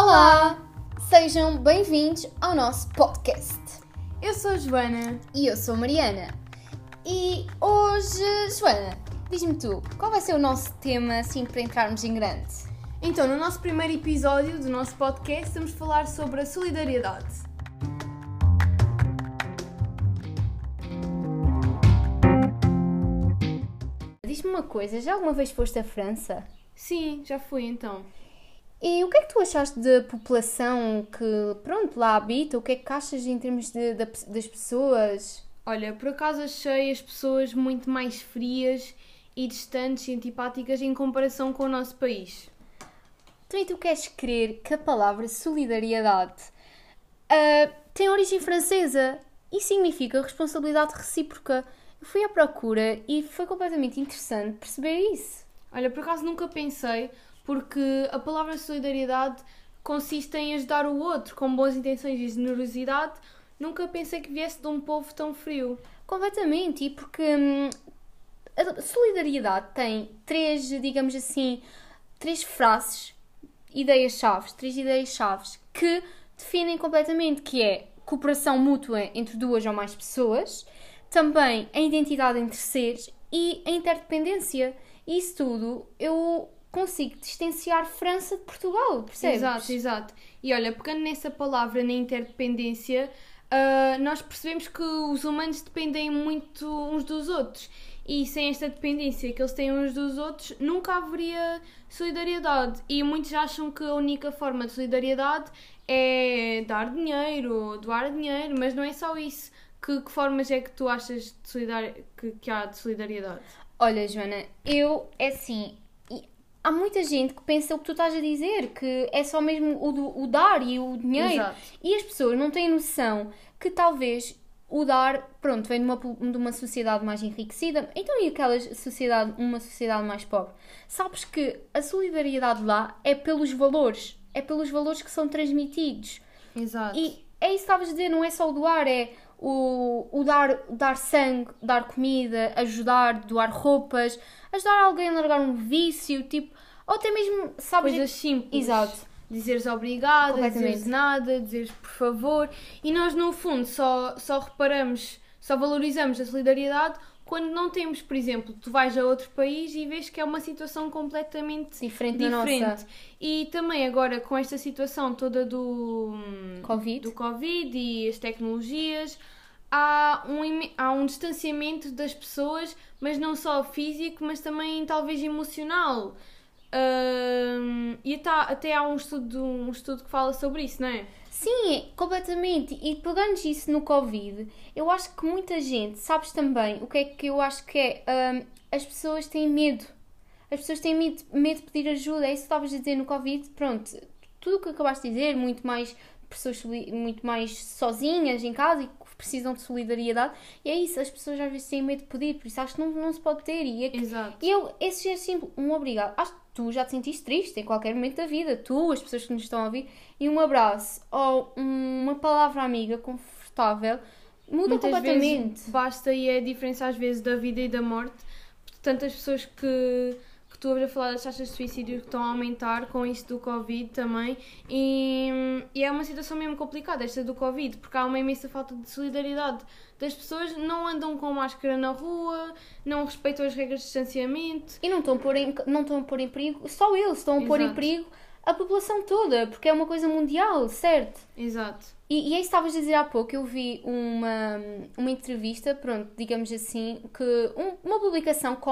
Olá! Sejam bem-vindos ao nosso podcast. Eu sou a Joana. E eu sou a Mariana. E hoje, Joana, diz-me tu, qual vai ser o nosso tema assim para entrarmos em grande? Então, no nosso primeiro episódio do nosso podcast, vamos falar sobre a solidariedade. Diz-me uma coisa, já alguma vez foste à França? Sim, já fui então. E o que é que tu achaste da população que, pronto, lá habita? O que é que achas em termos de, de, das pessoas? Olha, por acaso achei as pessoas muito mais frias e distantes e antipáticas em comparação com o nosso país. Então, e tu queres crer que a palavra solidariedade uh, tem origem francesa e significa responsabilidade recíproca? Eu fui à procura e foi completamente interessante perceber isso. Olha, por acaso nunca pensei, porque a palavra solidariedade consiste em ajudar o outro com boas intenções e generosidade. Nunca pensei que viesse de um povo tão frio. Completamente, e porque hum, a solidariedade tem três, digamos assim, três frases, ideias-chave, três ideias-chave que definem completamente que é cooperação mútua entre duas ou mais pessoas, também a identidade entre seres e a interdependência. Isso tudo eu consigo distanciar França de Portugal, percebes? Exato, exato. E olha, pegando nessa palavra, na interdependência, uh, nós percebemos que os humanos dependem muito uns dos outros. E sem esta dependência que eles têm uns dos outros, nunca haveria solidariedade. E muitos acham que a única forma de solidariedade é dar dinheiro, doar dinheiro, mas não é só isso. Que, que formas é que tu achas de solidar... que, que há de solidariedade? Olha, Joana, eu, é assim, há muita gente que pensa o que tu estás a dizer, que é só mesmo o, o dar e o dinheiro. Exato. E as pessoas não têm noção que talvez o dar, pronto, vem de uma, de uma sociedade mais enriquecida, então e aquela sociedade, uma sociedade mais pobre? Sabes que a solidariedade lá é pelos valores, é pelos valores que são transmitidos. Exato. E é isso que estavas a dizer, não é só o doar, é o, o dar, dar sangue, dar comida, ajudar, doar roupas, ajudar alguém a largar um vício, tipo, ou até mesmo, sabes? Coisas simples. Exato. Dizeres obrigada, dizeres nada, dizeres por favor. E nós, no fundo, só, só reparamos, só valorizamos a solidariedade quando não temos, por exemplo, tu vais a outro país e vês que é uma situação completamente diferente, diferente. da nossa. E também agora com esta situação toda do Covid, do COVID e as tecnologias, há um, há um distanciamento das pessoas, mas não só físico, mas também talvez emocional. Um, e até, até há um estudo, um estudo que fala sobre isso, não é? Sim, completamente. E pegando isso no Covid, eu acho que muita gente, sabes também o que é que eu acho que é? Um, as pessoas têm medo. As pessoas têm medo, medo de pedir ajuda. É isso que estavas a dizer no Covid. Pronto, tudo o que acabaste de dizer, muito mais pessoas muito mais sozinhas em casa e precisam de solidariedade. E é isso, as pessoas às vezes têm medo de pedir, por isso acho que não, não se pode ter. E, é que, Exato. e eu, esse é simples, um obrigado. Acho que tu já te sentiste triste em qualquer momento da vida, tu, as pessoas que nos estão a ouvir, e um abraço ou uma palavra amiga confortável muda Muitas completamente. Vezes basta e é a diferença às vezes da vida e da morte. Tantas pessoas que que tu a falar das taxas de suicídio que estão a aumentar com isto do Covid também. E, e, é uma situação mesmo complicada, esta do Covid, porque há uma imensa falta de solidariedade das pessoas, não andam com máscara na rua, não respeitam as regras de distanciamento. E não estão a pôr em, não estão a pôr em perigo, só eles estão a Exato. pôr em perigo a população toda, porque é uma coisa mundial, certo? Exato. E, e é isso que estavas a dizer há pouco, eu vi uma, uma entrevista, pronto, digamos assim, que um, uma publicação que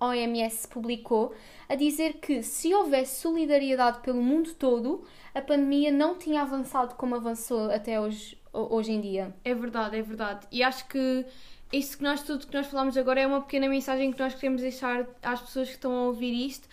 a OMS publicou a dizer que se houvesse solidariedade pelo mundo todo, a pandemia não tinha avançado como avançou até hoje, hoje em dia. É verdade, é verdade. E acho que isso que nós, tudo que nós falamos agora é uma pequena mensagem que nós queremos deixar às pessoas que estão a ouvir isto,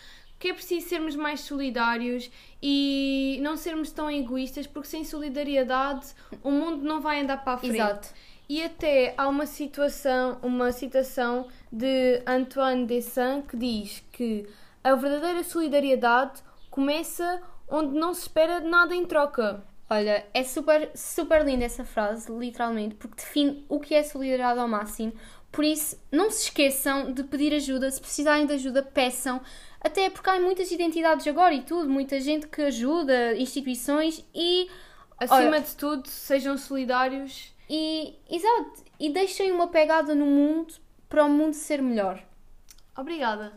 que é preciso sermos mais solidários e não sermos tão egoístas, porque sem solidariedade o mundo não vai andar para a frente. Exato. E até há uma situação, uma citação de Antoine de Saint que diz que a verdadeira solidariedade começa onde não se espera nada em troca. Olha, é super, super linda essa frase, literalmente, porque define o que é solidariedade ao máximo, Por isso, não se esqueçam de pedir ajuda. Se precisarem de ajuda, peçam. Até porque há muitas identidades agora e tudo, muita gente que ajuda, instituições e. Acima Olha- de tudo, sejam solidários. E, exato, e deixem uma pegada no mundo para o mundo ser melhor. Obrigada.